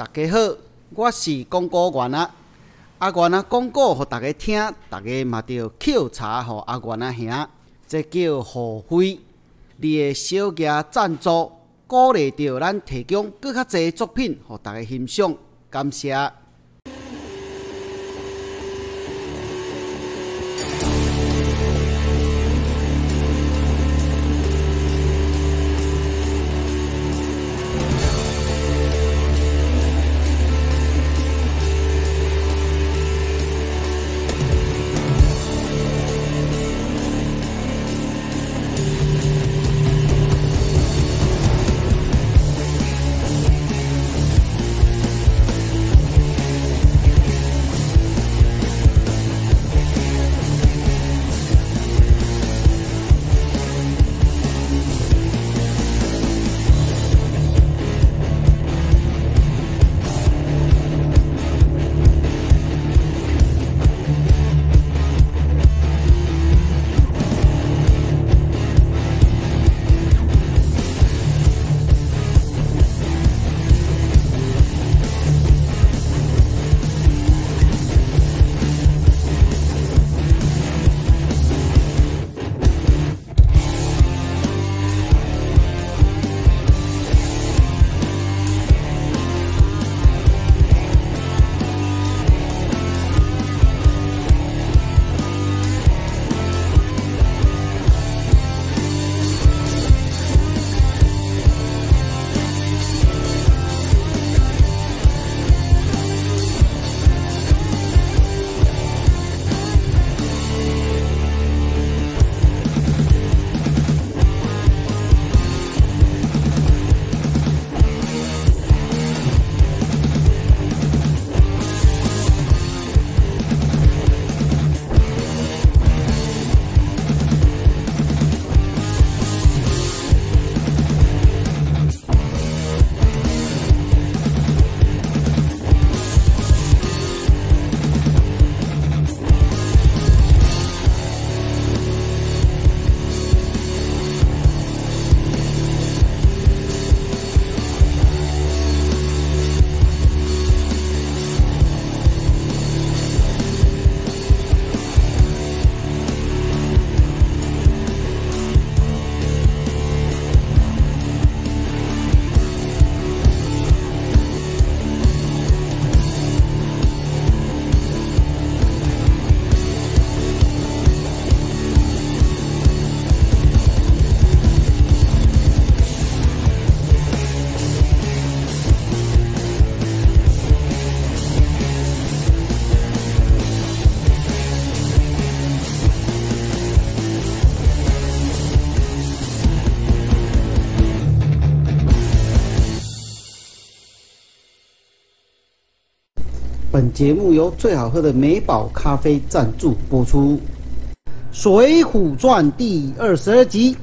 大家好，我是广告员啊。阿元啊，广告互大家听，大家嘛着抾茶互阿元啊兄，这叫互惠。你的小额赞助，鼓励着咱提供更较侪作品互大家欣赏，感谢。节目由最好喝的美宝咖啡赞助播出，《水浒传》第二十二集。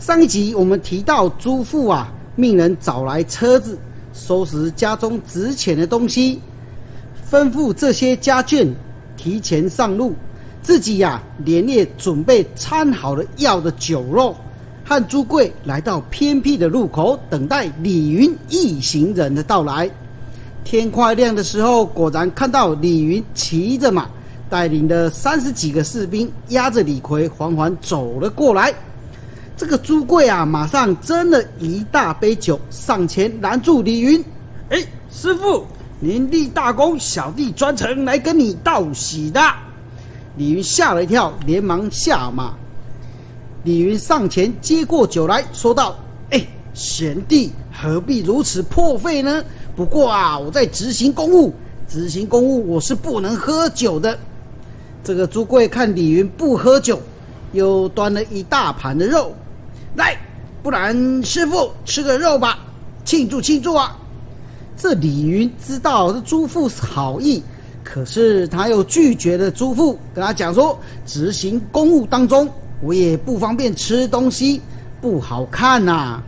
上一集我们提到，朱父啊，命人找来车子，收拾家中值钱的东西，吩咐这些家眷提前上路，自己呀连夜准备掺好了药的酒肉，和朱贵来到偏僻的路口，等待李云一行人的到来。天快亮的时候，果然看到李云骑着马，带领的三十几个士兵，押着李逵缓缓走了过来。这个朱贵啊，马上斟了一大杯酒，上前拦住李云：“哎，师傅，您立大功，小弟专程来跟你道喜的。”李云吓了一跳，连忙下马。李云上前接过酒来说道：“哎，贤弟何必如此破费呢？”不过啊，我在执行公务，执行公务我是不能喝酒的。这个朱贵看李云不喝酒，又端了一大盘的肉，来，不然师傅吃个肉吧，庆祝庆祝啊！这李云知道这朱父好意，可是他又拒绝了朱父，跟他讲说，执行公务当中，我也不方便吃东西，不好看呐。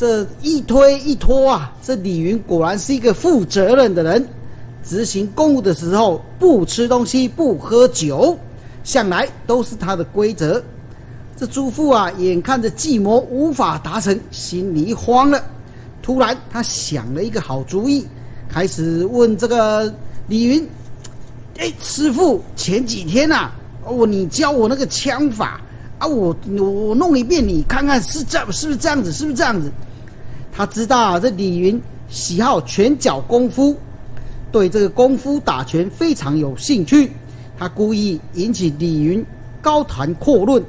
这一推一拖啊，这李云果然是一个负责任的人。执行公务的时候，不吃东西，不喝酒，向来都是他的规则。这朱父啊，眼看着计谋无法达成，心里慌了，突然他想了一个好主意，开始问这个李云：“哎，师傅，前几天呐，哦，你教我那个枪法啊，我我弄一遍，你看看是这样是不是这样子？是不是这样子？”他知道，这李云喜好拳脚功夫，对这个功夫打拳非常有兴趣。他故意引起李云高谈阔论。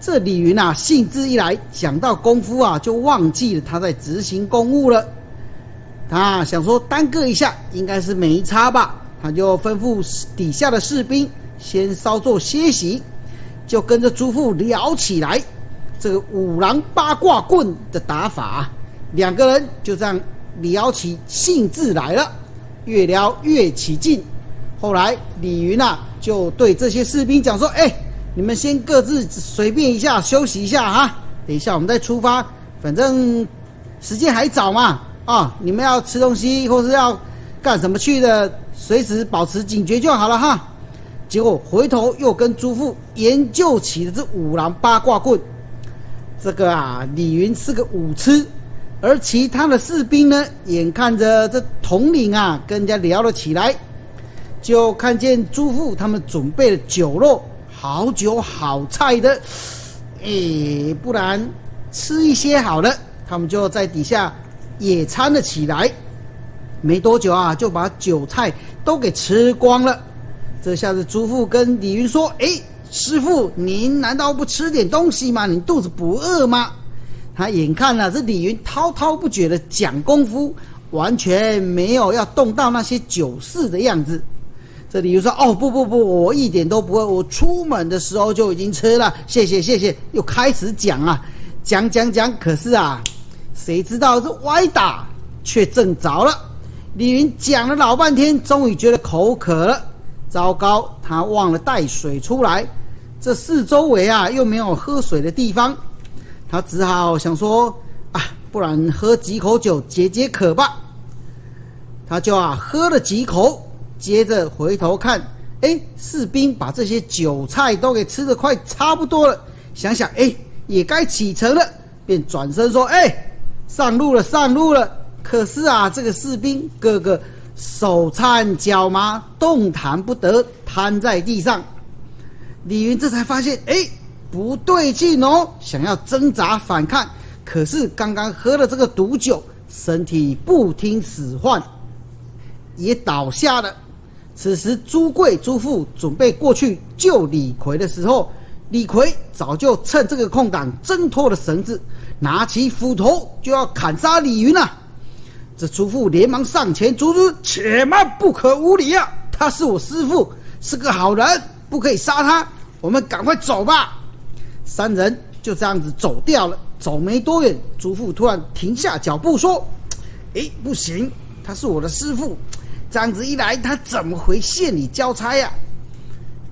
这李云啊，兴致一来，讲到功夫啊，就忘记了他在执行公务了。他想说耽搁一下，应该是没差吧？他就吩咐底下的士兵先稍作歇息，就跟着朱富聊起来这个五郎八卦棍的打法。两个人就这样聊起兴致来了，越聊越起劲。后来李云啊，就对这些士兵讲说：“哎。”你们先各自随便一下休息一下哈，等一下我们再出发。反正时间还早嘛，啊，你们要吃东西或是要干什么去的，随时保持警觉就好了哈。结果回头又跟朱富研究起了这五郎八卦棍。这个啊，李云是个武痴，而其他的士兵呢，眼看着这统领啊跟人家聊了起来，就看见朱富他们准备了酒肉。好酒好菜的，哎，不然吃一些好了。他们就在底下野餐了起来。没多久啊，就把酒菜都给吃光了。这下子朱富跟李云说：“哎，师傅，您难道不吃点东西吗？你肚子不饿吗？”他眼看啊，这李云滔滔不绝的讲功夫，完全没有要动到那些酒肆的样子。这李云说：“哦，不不不，我一点都不会。我出门的时候就已经吃了，谢谢谢谢。”又开始讲啊，讲讲讲。可是啊，谁知道这歪打却正着了。李云讲了老半天，终于觉得口渴了。糟糕，他忘了带水出来。这四周围啊，又没有喝水的地方。他只好想说：“啊，不然喝几口酒解解渴吧。”他就啊，喝了几口。接着回头看，哎，士兵把这些酒菜都给吃的快差不多了。想想，哎，也该启程了，便转身说：“哎，上路了，上路了。”可是啊，这个士兵个个手颤脚麻，动弹不得，瘫在地上。李云这才发现，哎，不对劲哦，想要挣扎反抗，可是刚刚喝了这个毒酒，身体不听使唤，也倒下了。此时，朱贵、朱富准备过去救李逵的时候，李逵早就趁这个空档挣脱了绳子，拿起斧头就要砍杀李云了。这朱富连忙上前阻止：“且慢，不可无礼啊！他是我师傅，是个好人，不可以杀他。我们赶快走吧。”三人就这样子走掉了。走没多远，朱富突然停下脚步说：“哎，不行，他是我的师傅。”这样子一来，他怎么回县里交差呀？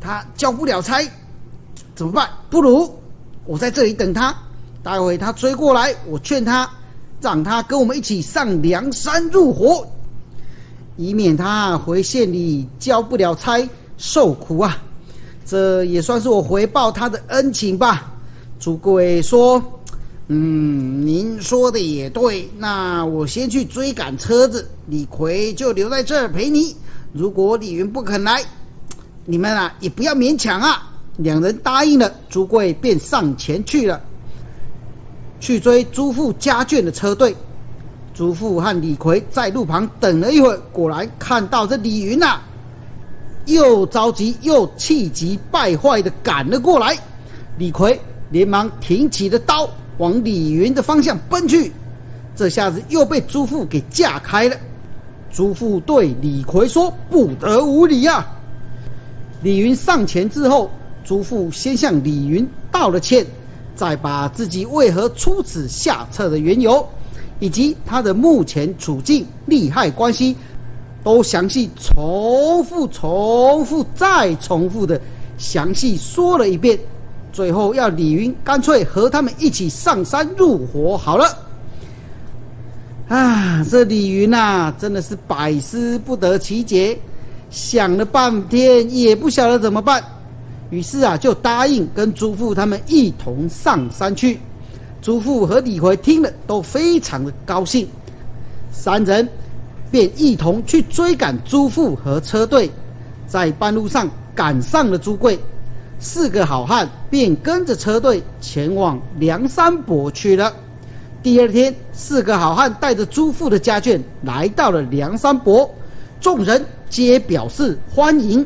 他交不了差，怎么办？不如我在这里等他，待会他追过来，我劝他，让他跟我们一起上梁山入伙，以免他回县里交不了差受苦啊！这也算是我回报他的恩情吧。朱贵说。嗯，您说的也对。那我先去追赶车子，李逵就留在这儿陪你。如果李云不肯来，你们啊也不要勉强啊。两人答应了，朱贵便上前去了，去追朱富家眷的车队。朱富和李逵在路旁等了一会儿，果然看到这李云呐，又着急又气急败坏的赶了过来。李逵连忙挺起了刀。往李云的方向奔去，这下子又被朱富给架开了。朱富对李逵说：“不得无礼呀！”李云上前之后，朱富先向李云道了歉，再把自己为何出此下策的缘由，以及他的目前处境、利害关系，都详细重复、重复、再重复的详细说了一遍。最后要李云干脆和他们一起上山入伙好了。啊，这李云呐，真的是百思不得其解，想了半天也不晓得怎么办。于是啊，就答应跟朱父他们一同上山去。朱父和李逵听了都非常的高兴，三人便一同去追赶朱富和车队，在半路上赶上了朱贵，四个好汉便跟着车队前往梁山伯去了。第二天，四个好汉带着朱富的家眷来到了梁山伯，众人皆表示欢迎，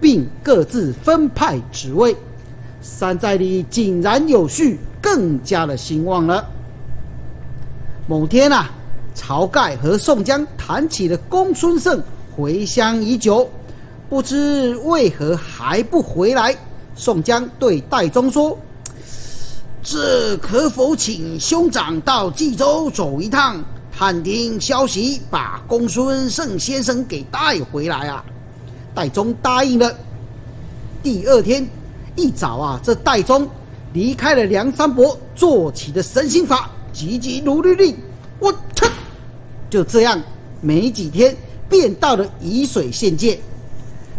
并各自分派职位。山寨里井然有序，更加的兴旺了。某天啊，晁盖和宋江谈起了公孙胜回乡已久，不知为何还不回来。宋江对戴宗说：“这可否请兄长到冀州走一趟，探听消息，把公孙胜先生给带回来啊？”戴宗答应了。第二天。一早啊，这戴宗离开了梁山伯，做起的神行法，急急如律令。我操！就这样，没几天便到了沂水县界。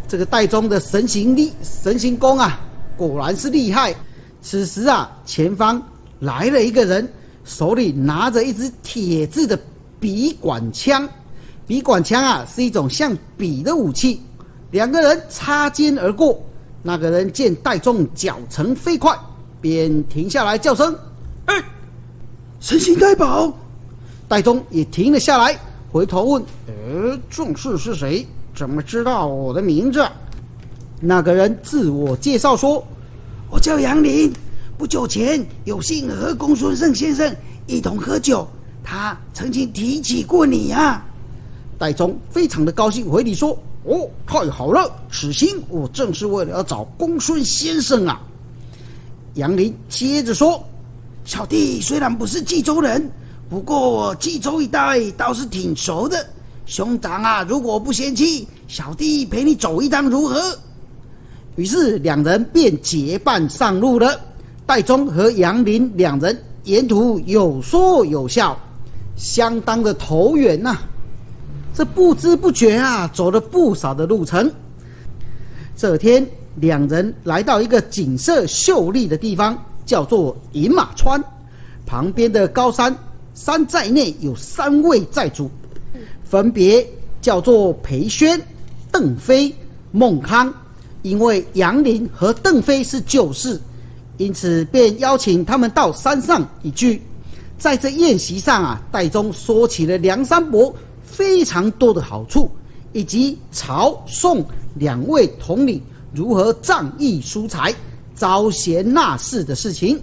这个戴宗的神行力、神行功啊，果然是厉害。此时啊，前方来了一个人，手里拿着一支铁制的笔管枪。笔管枪啊，是一种像笔的武器。两个人擦肩而过。那个人见戴宗脚程飞快，便停下来叫声：“哎，神行太保！”戴宗也停了下来，回头问：“呃，壮士是谁？怎么知道我的名字？”那个人自我介绍说：“我叫杨林，不久前有幸和公孙胜先生一同喝酒，他曾经提起过你呀。”戴宗非常的高兴，回礼说。哦，太好了！此行我正是为了要找公孙先生啊。杨林接着说：“小弟虽然不是冀州人，不过冀州一带倒是挺熟的。兄长啊，如果不嫌弃，小弟陪你走一趟如何？”于是两人便结伴上路了。戴宗和杨林两人沿途有说有笑，相当的投缘呐。这不知不觉啊，走了不少的路程。这天，两人来到一个景色秀丽的地方，叫做饮马川。旁边的高山山寨内有三位寨主，分别叫做裴宣、邓飞、孟康。因为杨林和邓飞是旧识，因此便邀请他们到山上一聚。在这宴席上啊，戴宗说起了梁山伯。非常多的好处，以及曹宋两位统领如何仗义疏财、招贤纳士的事情。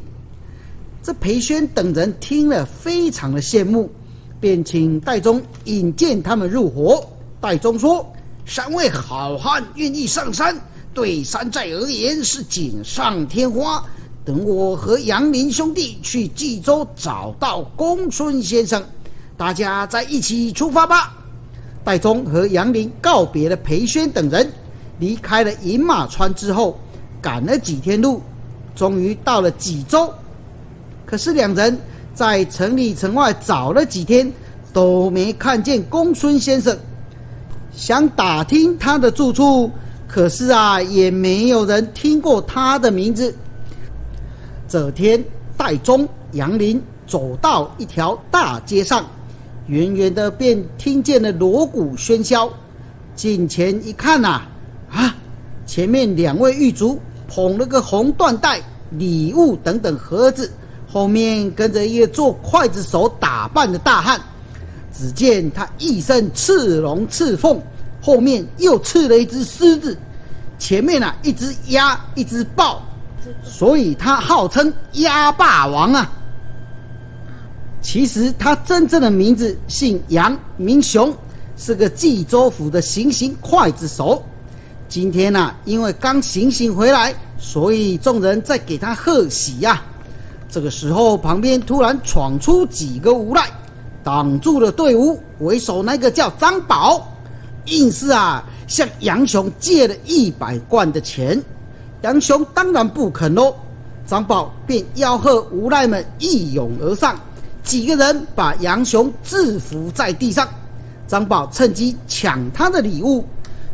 这裴宣等人听了，非常的羡慕，便请戴宗引荐他们入伙。戴宗说：“三位好汉愿意上山，对山寨而言是锦上添花。等我和杨林兄弟去冀州找到公孙先生。”大家再一起出发吧！戴宗和杨林告别了裴宣等人，离开了饮马川之后，赶了几天路，终于到了济州。可是两人在城里城外找了几天，都没看见公孙先生。想打听他的住处，可是啊，也没有人听过他的名字。这天，戴宗、杨林走到一条大街上。远远的便听见了锣鼓喧嚣，近前一看呐，啊，前面两位狱卒捧了个红缎带、礼物等等盒子，后面跟着一个做刽子手打扮的大汉。只见他一身刺龙刺凤，后面又刺了一只狮子，前面啊一只鸭，一只豹，所以他号称鸭霸王啊。其实他真正的名字姓杨，名雄，是个冀州府的行刑刽子手。今天呢，因为刚行刑回来，所以众人在给他贺喜呀。这个时候，旁边突然闯出几个无赖，挡住了队伍。为首那个叫张宝，硬是啊向杨雄借了一百贯的钱。杨雄当然不肯喽，张宝便吆喝无赖们一拥而上。几个人把杨雄制服在地上，张宝趁机抢他的礼物。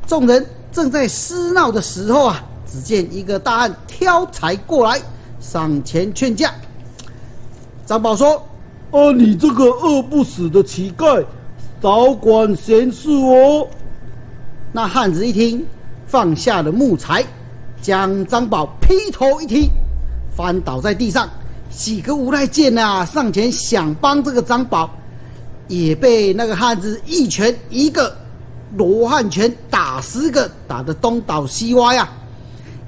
众人正在厮闹的时候啊，只见一个大汉挑柴过来，上前劝架。张宝说：“啊，你这个饿不死的乞丐，少管闲事哦。那汉子一听，放下了木材，将张宝劈头一踢，翻倒在地上。几个无赖见啊，上前想帮这个张宝，也被那个汉子一拳一个罗汉拳打十个，打得东倒西歪啊。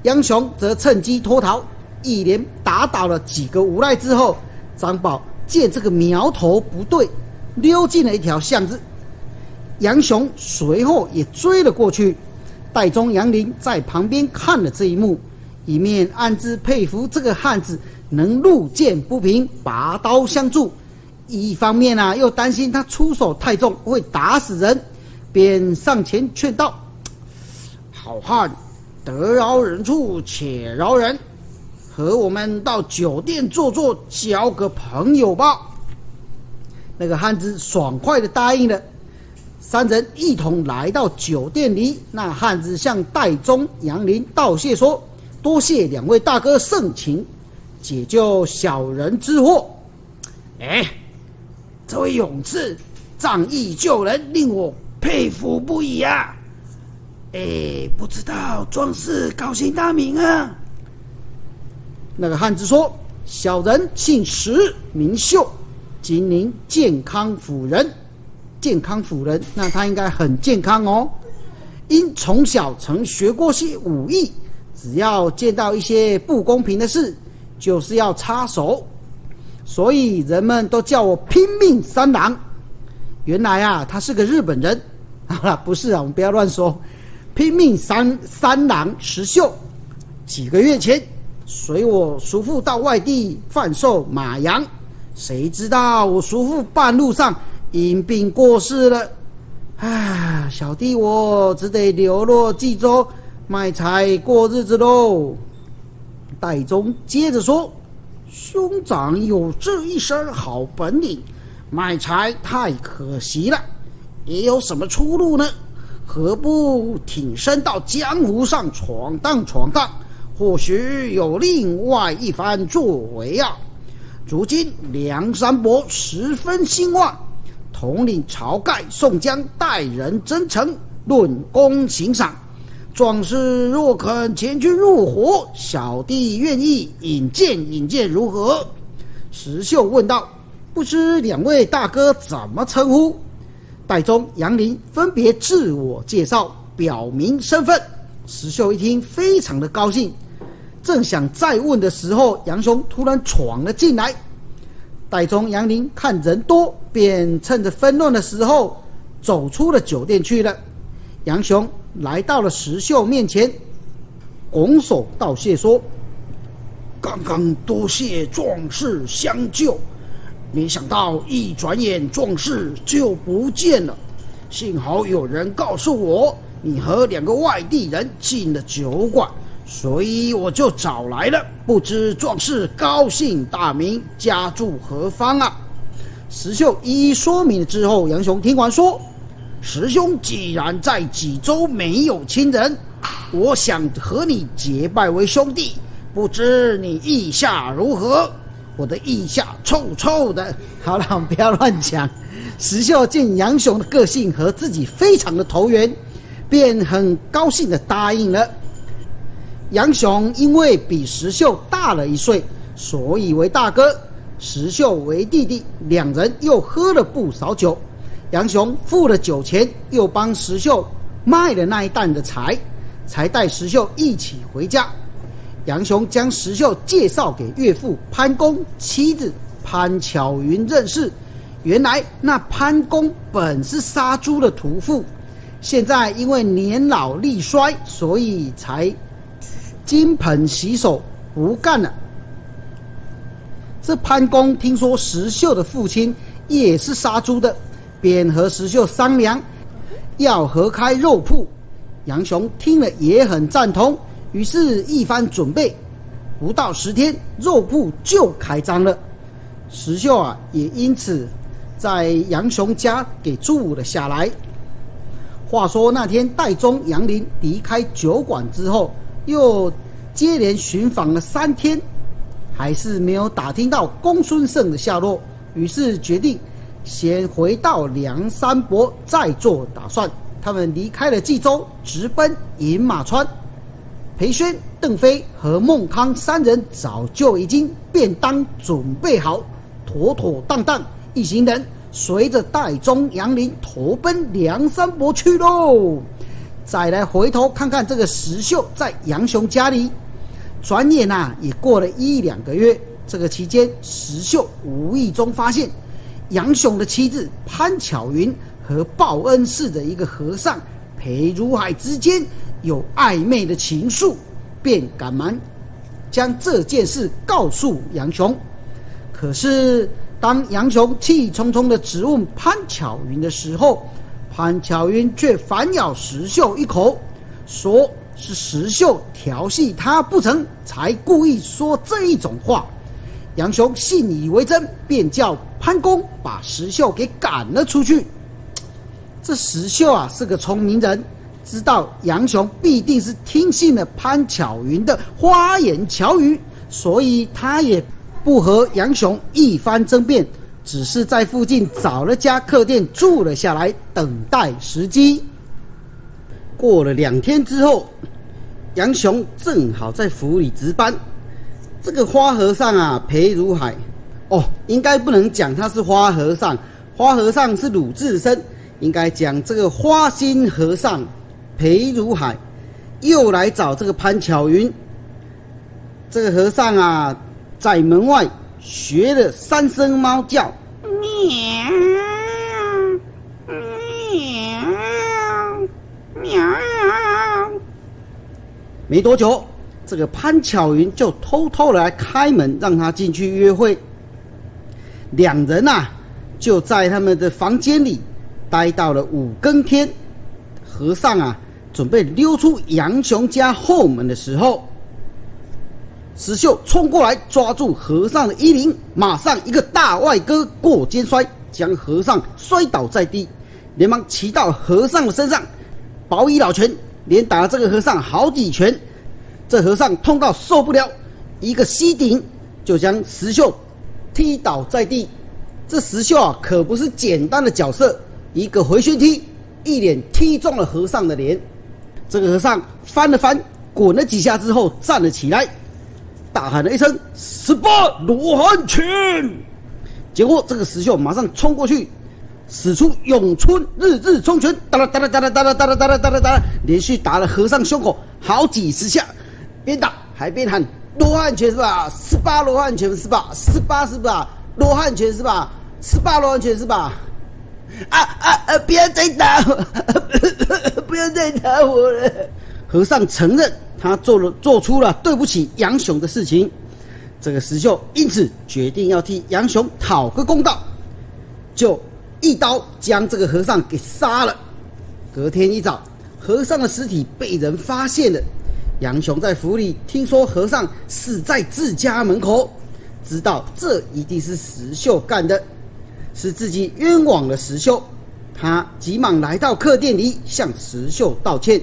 杨雄则趁机脱逃，一连打倒了几个无赖之后，张宝见这个苗头不对，溜进了一条巷子。杨雄随后也追了过去。戴宗、杨林在旁边看了这一幕，一面暗自佩服这个汉子。能路见不平，拔刀相助；一方面啊，又担心他出手太重会打死人，便上前劝道：“好汉，得饶人处且饶人，和我们到酒店坐坐，交个朋友吧。”那个汉子爽快的答应了。三人一同来到酒店里，那汉子向戴宗、杨林道谢说：“多谢两位大哥盛情。”解救小人之祸，哎，这位勇士仗义救人，令我佩服不已啊！哎，不知道壮士高姓大名啊？那个汉子说：“小人姓石，名秀，今宁健康府人。健康府人，那他应该很健康哦。因从小曾学过些武艺，只要见到一些不公平的事。”就是要插手，所以人们都叫我拼命三郎。原来啊，他是个日本人。好了，不是啊，我们不要乱说。拼命三三郎石秀，几个月前随我叔父到外地贩售马羊，谁知道我叔父半路上因病过世了。唉，小弟我只得流落冀州卖柴过日子喽。戴宗接着说：“兄长有这一身好本领，卖柴太可惜了。你有什么出路呢？何不挺身到江湖上闯荡闯荡？或许有另外一番作为啊！如今梁山伯十分兴旺，统领晁盖、宋江待人真诚，论功行赏。”壮士若肯前去入伙，小弟愿意引荐引荐，如何？石秀问道。不知两位大哥怎么称呼？戴宗、杨林分别自我介绍，表明身份。石秀一听，非常的高兴，正想再问的时候，杨雄突然闯了进来。戴宗、杨林看人多，便趁着纷乱的时候，走出了酒店去了。杨雄。来到了石秀面前，拱手道谢说：“刚刚多谢壮士相救，没想到一转眼壮士就不见了。幸好有人告诉我你和两个外地人进了酒馆，所以我就找来了。不知壮士高姓大名，家住何方啊？”石秀一一说明了之后，杨雄听完说。师兄既然在济州没有亲人，我想和你结拜为兄弟，不知你意下如何？我的意下臭臭的。好了，我们不要乱讲。石秀见杨雄的个性和自己非常的投缘，便很高兴的答应了。杨雄因为比石秀大了一岁，所以为大哥；石秀为弟弟，两人又喝了不少酒。杨雄付了酒钱，又帮石秀卖了那一担的柴，才带石秀一起回家。杨雄将石秀介绍给岳父潘公妻子潘巧云认识。原来那潘公本是杀猪的屠夫，现在因为年老力衰，所以才金盆洗手不干了。这潘公听说石秀的父亲也是杀猪的。便和石秀商量，要合开肉铺。杨雄听了也很赞同，于是一番准备，不到十天，肉铺就开张了。石秀啊，也因此在杨雄家给住了下来。话说那天，戴宗、杨林离开酒馆之后，又接连寻访了三天，还是没有打听到公孙胜的下落，于是决定。先回到梁山伯再做打算。他们离开了冀州，直奔饮马川。裴宣、邓飞和孟康三人早就已经便当准备好，妥妥当当。一行人随着戴宗、杨林投奔梁山伯去喽。再来回头看看这个石秀在杨雄家里，转眼呐也过了一两个月。这个期间，石秀无意中发现杨雄的妻子潘巧云和报恩寺的一个和尚裴如海之间。有暧昧的情愫，便赶忙将这件事告诉杨雄。可是，当杨雄气冲冲的质问潘巧云的时候，潘巧云却反咬石秀一口，说是石秀调戏他不成，才故意说这一种话。杨雄信以为真，便叫潘公把石秀给赶了出去。这石秀啊，是个聪明人。知道杨雄必定是听信了潘巧云的花言巧语，所以他也不和杨雄一番争辩，只是在附近找了家客店住了下来，等待时机。过了两天之后，杨雄正好在府里值班。这个花和尚啊，裴如海，哦，应该不能讲他是花和尚，花和尚是鲁智深，应该讲这个花心和尚。裴如海又来找这个潘巧云，这个和尚啊，在门外学了三声猫叫，喵喵喵。没多久，这个潘巧云就偷偷来开门，让他进去约会。两人呐，就在他们的房间里待到了五更天。和尚啊。准备溜出杨雄家后门的时候，石秀冲过来抓住和尚的衣领，马上一个大外割过肩摔，将和尚摔倒在地，连忙骑到和尚的身上，保以老拳，连打了这个和尚好几拳。这和尚痛到受不了，一个膝顶就将石秀踢倒在地。这石秀啊，可不是简单的角色，一个回旋踢，一脸踢中了和尚的脸。这个和尚翻了翻，滚了几下之后站了起来，大喊了一声“十八罗汉拳”。结果这个石秀马上冲过去，使出咏春日日冲拳，哒啦哒啦哒啦哒啦哒啦哒啦哒啦哒啦，连续打了和尚胸口好几十下，边打还边喊“罗汉拳是吧？十八罗汉拳是吧？十八是吧？罗汉拳是吧？十八罗汉拳是吧？”啊啊啊！不要再打我！不要再打我了！和尚承认他做了做出了对不起杨雄的事情，这个石秀因此决定要替杨雄讨个公道，就一刀将这个和尚给杀了。隔天一早，和尚的尸体被人发现了。杨雄在府里听说和尚死在自家门口，知道这一定是石秀干的。是自己冤枉了石秀，他急忙来到客店里向石秀道歉，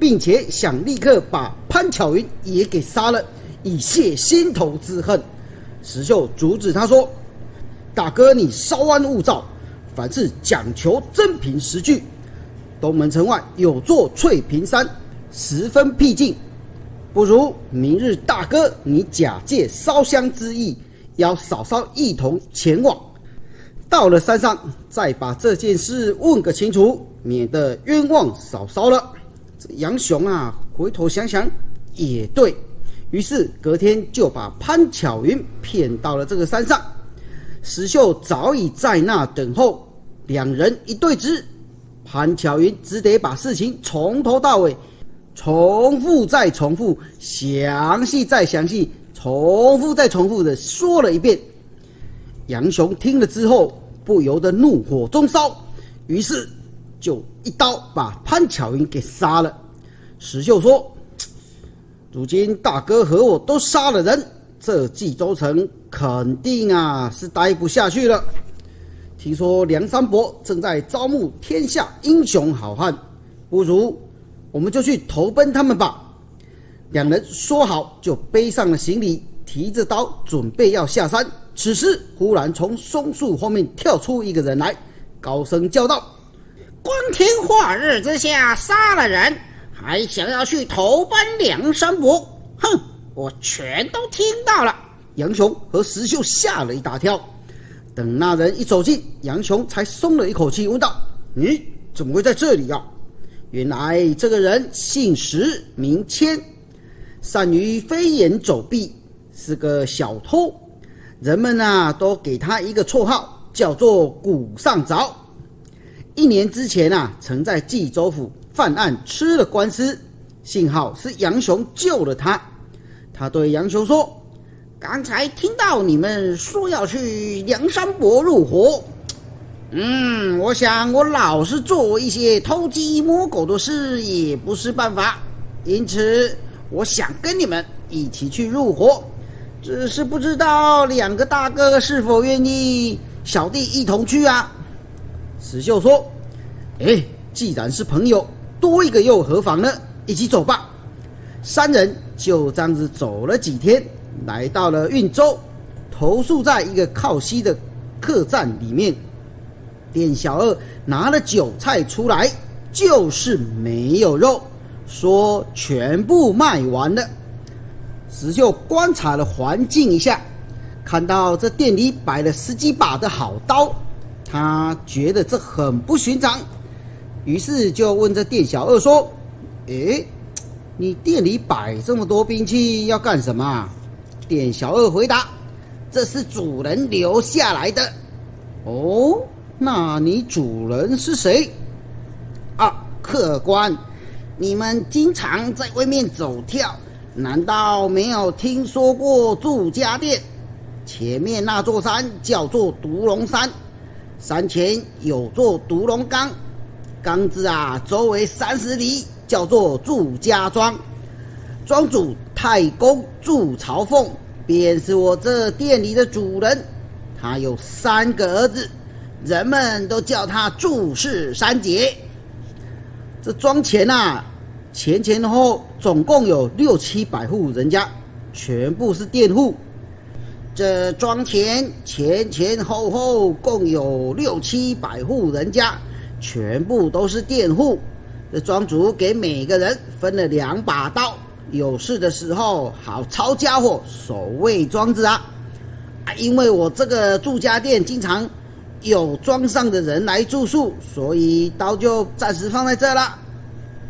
并且想立刻把潘巧云也给杀了，以泄心头之恨。石秀阻止他说：“大哥，你稍安勿躁，凡事讲求真凭实据。东门城外有座翠屏山，十分僻静，不如明日大哥你假借烧香之意，邀嫂嫂一同前往。”到了山上，再把这件事问个清楚，免得冤枉嫂嫂了。杨雄啊，回头想想也对，于是隔天就把潘巧云骗到了这个山上。石秀早已在那等候，两人一对峙，潘巧云只得把事情从头到尾重复再重复，详细再详细，重复再重复的说了一遍。杨雄听了之后。不由得怒火中烧，于是就一刀把潘巧云给杀了。石秀说：“如今大哥和我都杀了人，这冀州城肯定啊是待不下去了。听说梁山伯正在招募天下英雄好汉，不如我们就去投奔他们吧。”两人说好，就背上了行李，提着刀，准备要下山。此时，忽然从松树后面跳出一个人来，高声叫道：“光天化日之下杀了人，还想要去投奔梁山伯？哼！我全都听到了。”杨雄和石秀吓了一大跳。等那人一走近，杨雄才松了一口气，问道：“你怎么会在这里呀？”原来这个人姓石，名谦，善于飞檐走壁，是个小偷。人们呐，都给他一个绰号，叫做“古上凿”。一年之前啊，曾在冀州府犯案，吃了官司。幸好是杨雄救了他。他对杨雄说：“刚才听到你们说要去梁山伯入伙，嗯，我想我老是做一些偷鸡摸狗的事也不是办法，因此我想跟你们一起去入伙。”只是不知道两个大哥是否愿意小弟一同去啊？石秀说：“哎，既然是朋友，多一个又何妨呢？一起走吧。”三人就这样子走了几天，来到了运州，投宿在一个靠西的客栈里面。店小二拿了酒菜出来，就是没有肉，说全部卖完了。石秀观察了环境一下，看到这店里摆了十几把的好刀，他觉得这很不寻常，于是就问这店小二说：“诶，你店里摆这么多兵器要干什么？”店小二回答：“这是主人留下来的。”哦，那你主人是谁？啊，客官，你们经常在外面走跳。难道没有听说过祝家店？前面那座山叫做独龙山，山前有座独龙岗，岗子啊周围三十里叫做祝家庄，庄主太公祝朝凤便是我这店里的主人，他有三个儿子，人们都叫他祝氏三杰。这庄前呐。前前后后总共有六七百户人家，全部是佃户。这庄前前前后后共有六七百户人家，全部都是佃户。这庄主给每个人分了两把刀，有事的时候好抄家伙，守卫庄子啊！啊，因为我这个住家店经常有庄上的人来住宿，所以刀就暂时放在这了。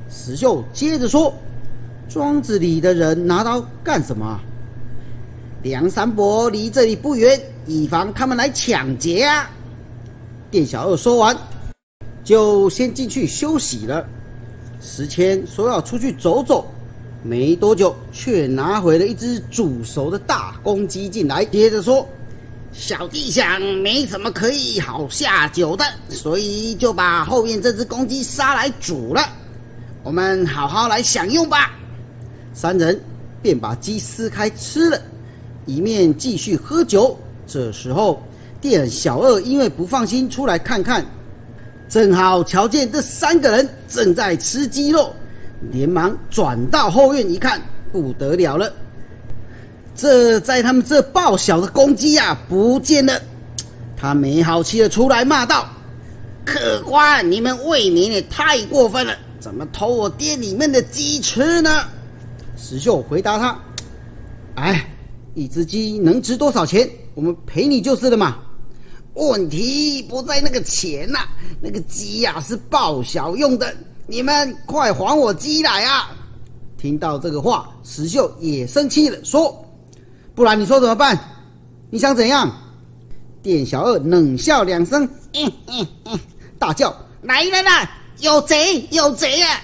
石秀接着说：“庄子里的人拿刀干什么？梁山伯离这里不远，以防他们来抢劫啊！”店小二说完，就先进去休息了。石谦说要出去走走，没多久却拿回了一只煮熟的大公鸡进来，接着说：“小弟想没什么可以好下酒的，所以就把后面这只公鸡杀来煮了。”我们好好来享用吧。三人便把鸡撕开吃了，一面继续喝酒。这时候，店小二因为不放心，出来看看，正好瞧见这三个人正在吃鸡肉，连忙转到后院一看，不得了了！这在他们这报小的公鸡呀，不见了！他没好气的出来骂道：“客官，你们未免也太过分了！”怎么偷我店里面的鸡吃呢？石秀回答他：“哎，一只鸡能值多少钱？我们赔你就是了嘛。问题不在那个钱呐，那个鸡呀是报小用的，你们快还我鸡来啊！”听到这个话，石秀也生气了，说：“不然你说怎么办？你想怎样？”店小二冷笑两声，嗯嗯嗯，大叫：“来人啊！”有贼！有贼啊！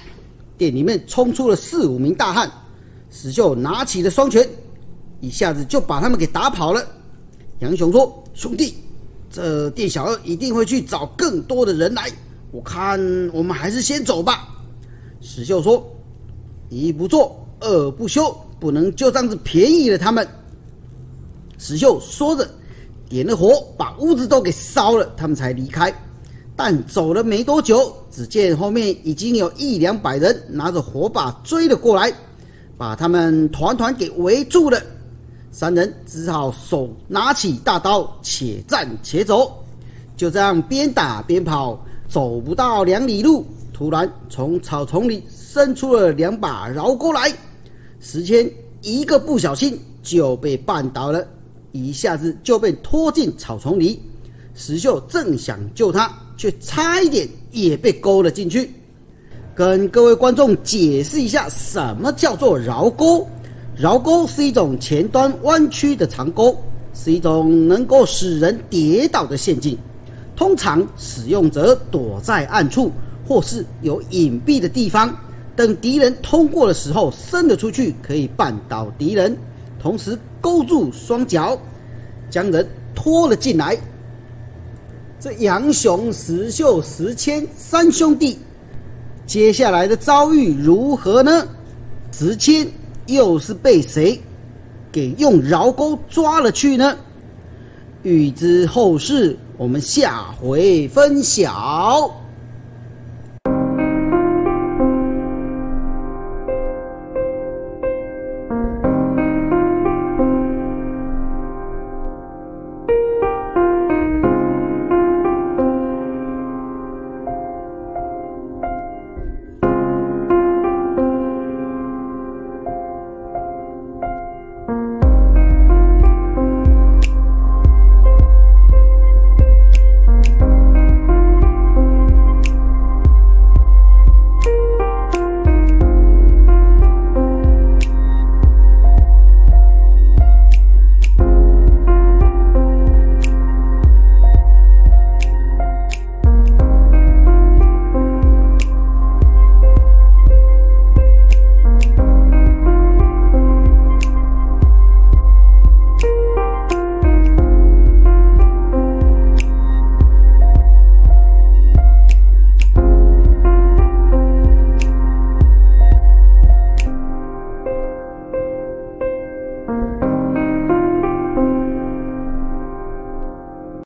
店里面冲出了四五名大汉，石秀拿起了双拳，一下子就把他们给打跑了。杨雄说：“兄弟，这店小二一定会去找更多的人来，我看我们还是先走吧。”石秀说：“一不做二不休，不能就这样子便宜了他们。”石秀说着，点了火，把屋子都给烧了，他们才离开。但走了没多久，只见后面已经有一两百人拿着火把追了过来，把他们团团给围住了。三人只好手拿起大刀，且战且走。就这样边打边跑，走不到两里路，突然从草丛里伸出了两把绕钩来。石谦一个不小心就被绊倒了，一下子就被拖进草丛里。石秀正想救他，却差一点也被勾了进去。跟各位观众解释一下，什么叫做绕钩？绕钩是一种前端弯曲的长钩，是一种能够使人跌倒的陷阱。通常使用者躲在暗处或是有隐蔽的地方，等敌人通过的时候伸了出去，可以绊倒敌人，同时勾住双脚，将人拖了进来。这杨雄、石秀、石谦三兄弟，接下来的遭遇如何呢？石谦。又是被谁给用饶钩抓了去呢？欲知后事，我们下回分晓。